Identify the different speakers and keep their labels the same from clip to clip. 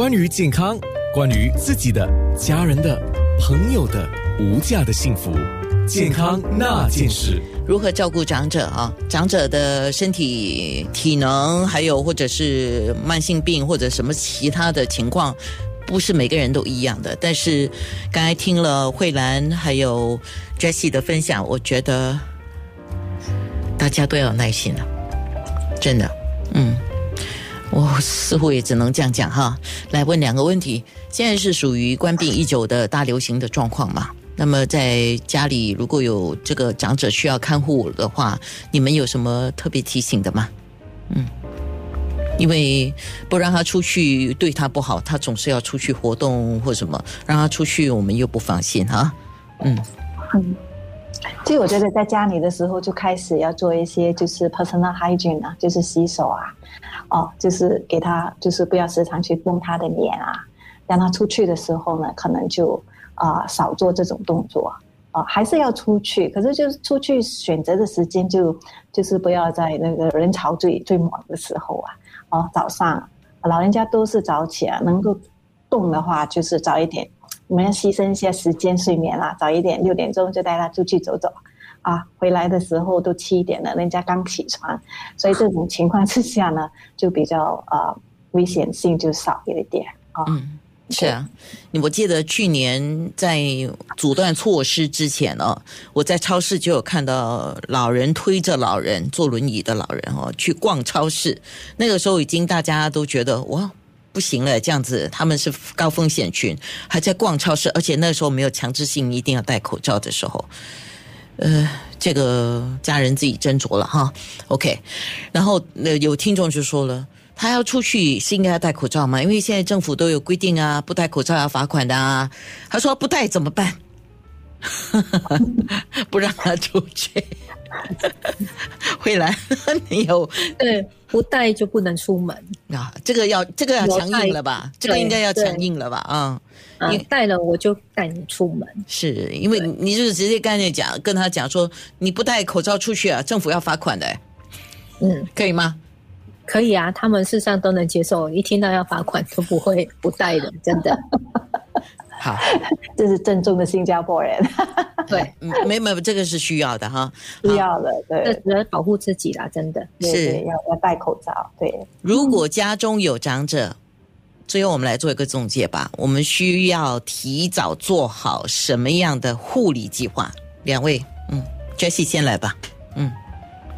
Speaker 1: 关于健康，关于自己的、家人的、朋友的无价的幸福，健康那件事。
Speaker 2: 如何照顾长者啊？长者的身体体能，还有或者是慢性病或者什么其他的情况，不是每个人都一样的。但是刚才听了慧兰还有 Jessie 的分享，我觉得大家都要有耐心了，真的，嗯。我似乎也只能这样讲哈。来问两个问题：现在是属于关闭已久的大流行的状况嘛？那么在家里如果有这个长者需要看护的话，你们有什么特别提醒的吗？嗯，因为不让他出去对他不好，他总是要出去活动或什么，让他出去我们又不放心哈。嗯
Speaker 3: 嗯，其实我觉得在家里的时候就开始要做一些就是 personal hygiene 啊，就是洗手啊。哦，就是给他，就是不要时常去碰他的脸啊，让他出去的时候呢，可能就啊少做这种动作啊，还是要出去，可是就是出去选择的时间就就是不要在那个人潮最最猛的时候啊，哦早上老人家都是早起啊，能够动的话就是早一点，我们要牺牲一些时间睡眠啦，早一点六点钟就带他出去走走。啊，回来的时候都七点了，人家刚起床，所以这种情况之下呢，就比较呃危险性就少一点啊。
Speaker 2: 嗯，是啊，我记得去年在阻断措施之前呢，我在超市就有看到老人推着老人坐轮椅的老人哦去逛超市，那个时候已经大家都觉得哇不行了，这样子他们是高风险群，还在逛超市，而且那时候没有强制性一定要戴口罩的时候。呃，这个家人自己斟酌了哈。OK，然后呃，有听众就说了，他要出去是应该要戴口罩吗？因为现在政府都有规定啊，不戴口罩要罚款的啊。他说不戴怎么办？不让他出去，会来你有
Speaker 4: 对不戴就不能出门
Speaker 2: 啊？这个要这个要强硬了吧？这个应该要强硬了吧？啊。
Speaker 4: 你带了我就带你出门，
Speaker 2: 是因为你就是直接跟人讲，跟他讲说你不戴口罩出去啊，政府要罚款的。嗯，可以吗？
Speaker 4: 可以啊，他们事实上都能接受，一听到要罚款都不会不带的，真的。
Speaker 2: 好，
Speaker 3: 这是正宗的新加坡人。
Speaker 4: 对，
Speaker 2: 没没这个是需要的哈，
Speaker 3: 需要的，对，
Speaker 4: 只能保护自己啦，真的
Speaker 3: 是要要戴口罩。对，
Speaker 2: 如果家中有长者。最后，我们来做一个总结吧。我们需要提早做好什么样的护理计划？两位，嗯，Jessie 先来吧。
Speaker 3: 嗯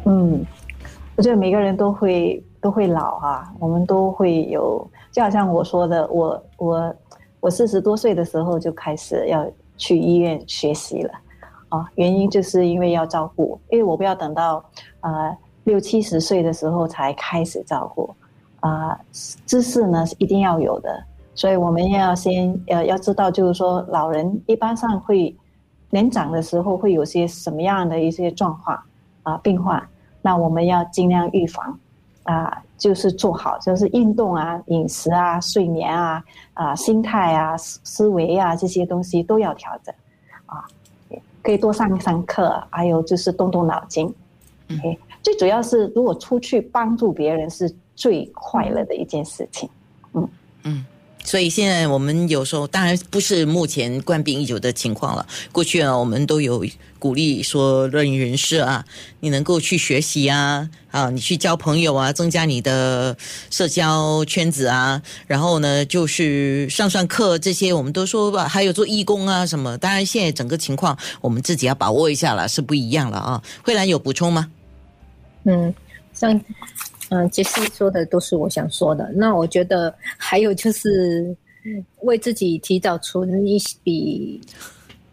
Speaker 3: 嗯，我觉得每个人都会都会老哈，我们都会有，就好像我说的，我我我四十多岁的时候就开始要去医院学习了啊，原因就是因为要照顾，因为我不要等到呃六七十岁的时候才开始照顾。啊，知识呢是一定要有的，所以我们要先呃要知道，就是说老人一般上会年长的时候会有些什么样的一些状况啊病患，那我们要尽量预防啊，就是做好就是运动啊、饮食啊、睡眠啊、啊心态啊、思维啊这些东西都要调整啊，可以多上上课，还有就是动动脑筋。最主要是如果出去帮助别人是。最快乐的一件事情，嗯
Speaker 2: 嗯，所以现在我们有时候当然不是目前冠病已久的情况了。过去啊，我们都有鼓励说，乐龄人士啊，你能够去学习啊，啊，你去交朋友啊，增加你的社交圈子啊，然后呢，就是上上课这些，我们都说吧，还有做义工啊什么。当然，现在整个情况我们自己要把握一下了，是不一样了啊。慧兰有补充吗？
Speaker 4: 嗯，像。嗯，其实说的都是我想说的。那我觉得还有就是为自己提早存一笔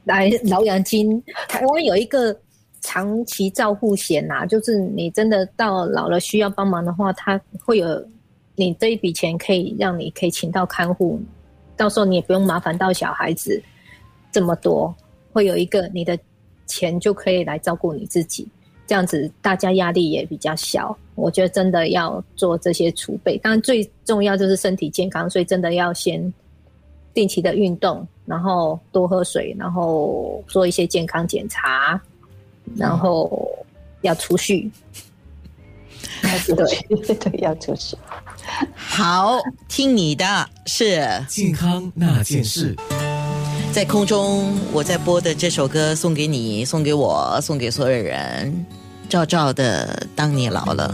Speaker 4: 来老养金。台湾有一个长期照护险呐，就是你真的到老了需要帮忙的话，他会有你这一笔钱可以让你可以请到看护，到时候你也不用麻烦到小孩子这么多，会有一个你的钱就可以来照顾你自己。这样子，大家压力也比较小。我觉得真的要做这些储备，当然最重要就是身体健康，所以真的要先定期的运动，然后多喝水，然后做一些健康检查，然后要储蓄。
Speaker 3: 要出去，对，要储蓄。
Speaker 2: 好，听你的是
Speaker 1: 健康那件事。
Speaker 2: 在空中，我在播的这首歌送给你，送给我，送给所有人。照照的，当你老了。